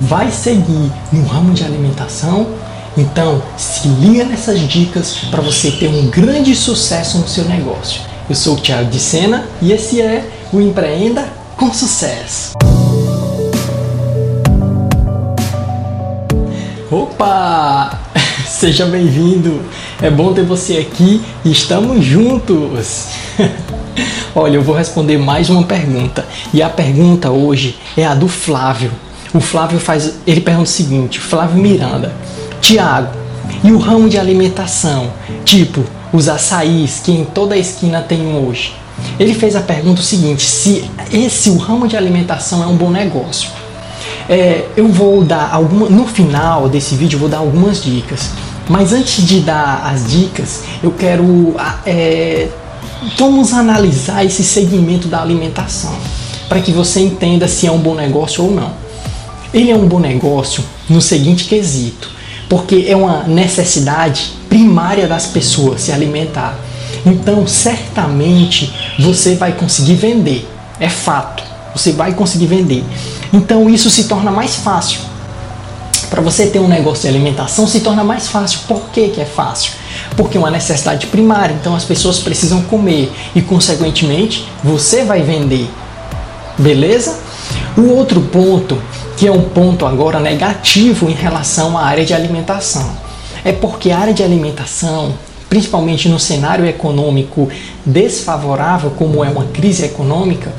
vai seguir no ramo de alimentação, então se liga nessas dicas para você ter um grande sucesso no seu negócio. Eu sou o Thiago de Sena e esse é o Empreenda com Sucesso. Opa! Seja bem-vindo! É bom ter você aqui e estamos juntos! Olha, eu vou responder mais uma pergunta e a pergunta hoje é a do Flávio. O Flávio faz, ele pergunta o seguinte: Flávio Miranda, Tiago, e o ramo de alimentação, tipo os açaís que em toda esquina tem hoje? Ele fez a pergunta o seguinte: se esse o ramo de alimentação é um bom negócio. É, eu vou dar alguma no final desse vídeo eu vou dar algumas dicas. Mas antes de dar as dicas, eu quero é, vamos analisar esse segmento da alimentação para que você entenda se é um bom negócio ou não. Ele é um bom negócio no seguinte quesito, porque é uma necessidade primária das pessoas se alimentar. Então, certamente você vai conseguir vender, é fato. Você vai conseguir vender. Então, isso se torna mais fácil. Para você ter um negócio de alimentação, se torna mais fácil. Por que, que é fácil? Porque é uma necessidade primária, então as pessoas precisam comer e, consequentemente, você vai vender. Beleza? O outro ponto, que é um ponto agora negativo em relação à área de alimentação, é porque a área de alimentação principalmente no cenário econômico desfavorável, como é uma crise econômica,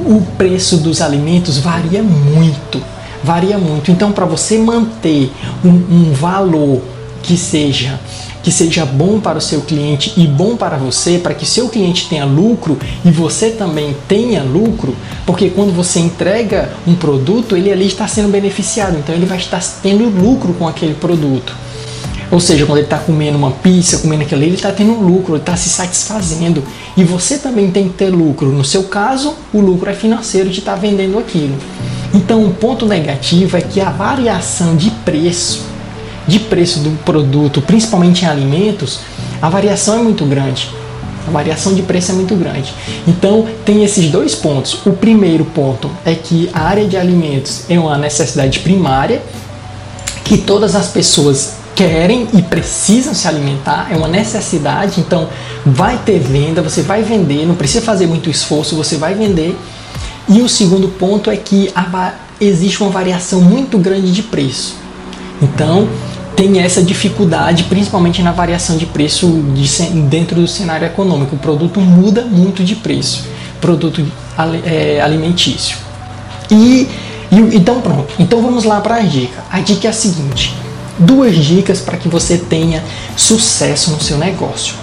o preço dos alimentos varia muito. Varia muito. Então, para você manter um, um valor que seja que seja bom para o seu cliente e bom para você, para que seu cliente tenha lucro e você também tenha lucro, porque quando você entrega um produto, ele ali está sendo beneficiado, então ele vai estar tendo lucro com aquele produto. Ou seja, quando ele está comendo uma pizza, comendo aquilo ali, ele está tendo lucro, ele está se satisfazendo. E você também tem que ter lucro. No seu caso, o lucro é financeiro de estar tá vendendo aquilo. Então, o um ponto negativo é que a variação de preço, de preço do produto, principalmente em alimentos, a variação é muito grande. A variação de preço é muito grande. Então, tem esses dois pontos. O primeiro ponto é que a área de alimentos é uma necessidade primária que todas as pessoas querem e precisam se alimentar, é uma necessidade, então vai ter venda, você vai vender, não precisa fazer muito esforço, você vai vender. E o segundo ponto é que existe uma variação muito grande de preço. Então, tem essa dificuldade, principalmente na variação de preço de, dentro do cenário econômico. O produto muda muito de preço, produto é, alimentício. E, e, então pronto. Então vamos lá para a dica. A dica é a seguinte: duas dicas para que você tenha sucesso no seu negócio.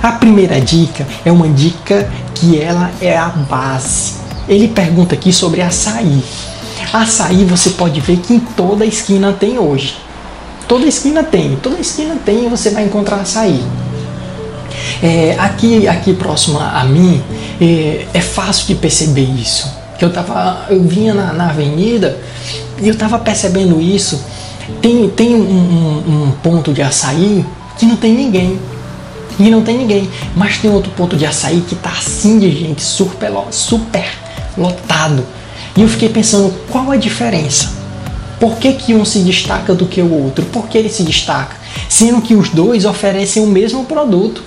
A primeira dica é uma dica que ela é a base. Ele pergunta aqui sobre açaí. Açaí você pode ver que em toda esquina tem hoje. Toda esquina tem, toda esquina tem e você vai encontrar açaí. É, aqui, aqui próximo a mim, é, é, fácil de perceber isso. Eu tava, eu vinha na, na avenida e eu estava percebendo isso tem, tem um, um, um ponto de açaí que não tem ninguém. E não tem ninguém. Mas tem outro ponto de açaí que tá assim de gente, super, super lotado. E eu fiquei pensando, qual a diferença? Por que, que um se destaca do que o outro? Por que ele se destaca? Sendo que os dois oferecem o mesmo produto.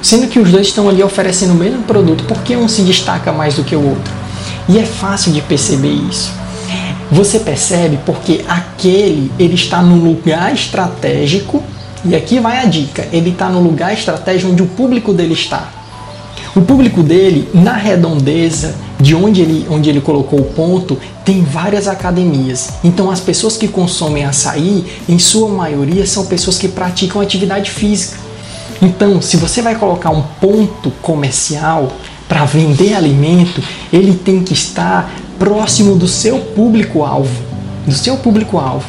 Sendo que os dois estão ali oferecendo o mesmo produto, por que um se destaca mais do que o outro? E é fácil de perceber isso. Você percebe porque aquele ele está no lugar estratégico e aqui vai a dica, ele está no lugar estratégico onde o público dele está. O público dele, na redondeza de onde ele, onde ele colocou o ponto, tem várias academias. Então, as pessoas que consomem açaí, em sua maioria, são pessoas que praticam atividade física. Então, se você vai colocar um ponto comercial para vender alimento, ele tem que estar próximo do seu público-alvo, do seu público-alvo.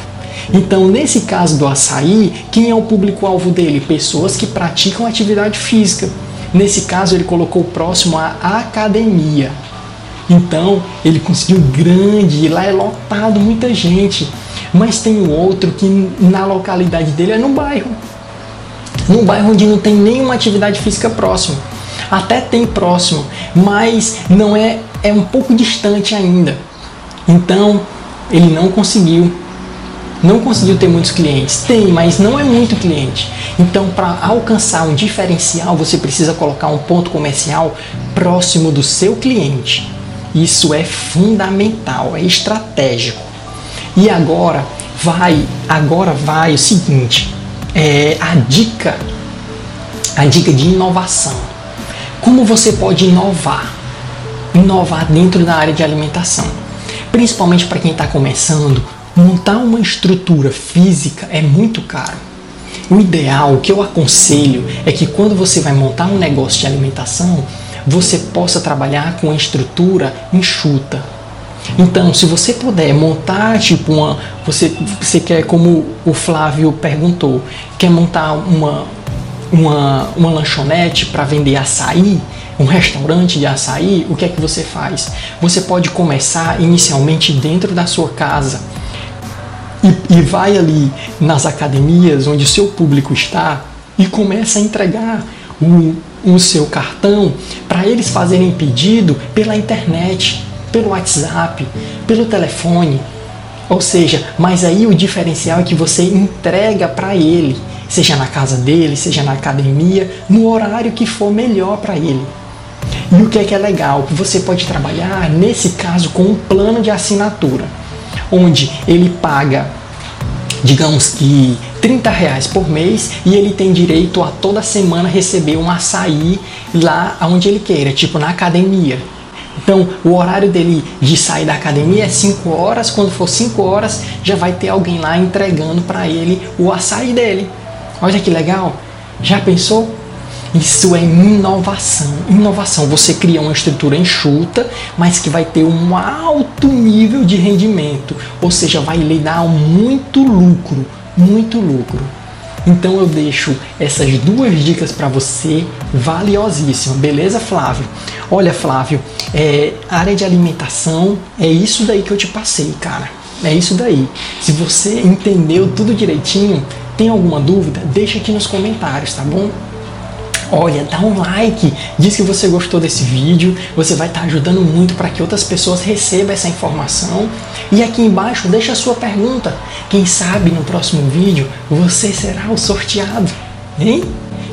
Então, nesse caso do açaí, quem é o público-alvo dele? Pessoas que praticam atividade física. Nesse caso, ele colocou próximo à academia. Então, ele conseguiu grande, e lá é lotado, muita gente. Mas tem um outro que na localidade dele é no bairro. Num bairro onde não tem nenhuma atividade física próxima. Até tem próximo, mas não é é um pouco distante ainda. Então, Ele não conseguiu não conseguiu ter muitos clientes. Tem, mas não é muito cliente. Então, para alcançar um diferencial, você precisa colocar um ponto comercial próximo do seu cliente. Isso é fundamental, é estratégico. E agora vai, agora vai o seguinte, é a dica, a dica de inovação. Como você pode inovar? Inovar dentro da área de alimentação. Principalmente para quem está começando, montar uma estrutura física é muito caro. O ideal, o que eu aconselho, é que quando você vai montar um negócio de alimentação, você possa trabalhar com a estrutura enxuta. Então, se você puder montar tipo uma, você você quer como o Flávio perguntou, quer montar uma uma, uma lanchonete para vender açaí, um restaurante de açaí, o que é que você faz? Você pode começar inicialmente dentro da sua casa e, e vai ali nas academias onde o seu público está e começa a entregar o, o seu cartão para eles fazerem pedido pela internet, pelo WhatsApp, pelo telefone. Ou seja, mas aí o diferencial é que você entrega para ele, seja na casa dele, seja na academia, no horário que for melhor para ele. E o que é que é legal? Você pode trabalhar, nesse caso, com um plano de assinatura, onde ele paga, digamos que 30 reais por mês e ele tem direito a toda semana receber um açaí lá onde ele queira, tipo na academia. Então, o horário dele de sair da academia é 5 horas. Quando for 5 horas, já vai ter alguém lá entregando para ele o açaí dele. Olha que legal! Já pensou? Isso é inovação. Inovação. Você cria uma estrutura enxuta, mas que vai ter um alto nível de rendimento. Ou seja, vai lhe dar muito lucro. Muito lucro. Então eu deixo essas duas dicas para você, valiosíssimas, beleza, Flávio? Olha, Flávio, é, área de alimentação é isso daí que eu te passei, cara. É isso daí. Se você entendeu tudo direitinho, tem alguma dúvida? Deixa aqui nos comentários, tá bom? Olha, dá um like, diz que você gostou desse vídeo, você vai estar tá ajudando muito para que outras pessoas recebam essa informação. E aqui embaixo deixa a sua pergunta. Quem sabe no próximo vídeo você será o sorteado, hein?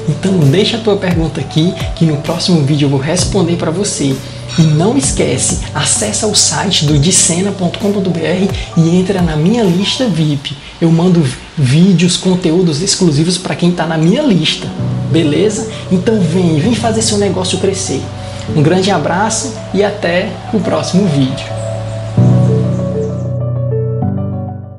Então deixa a tua pergunta aqui que no próximo vídeo eu vou responder para você. E não esquece, acessa o site do dicena.com.br e entra na minha lista VIP. Eu mando vídeos, conteúdos exclusivos para quem está na minha lista. Beleza? Então vem, vem fazer seu negócio crescer. Um grande abraço e até o próximo vídeo.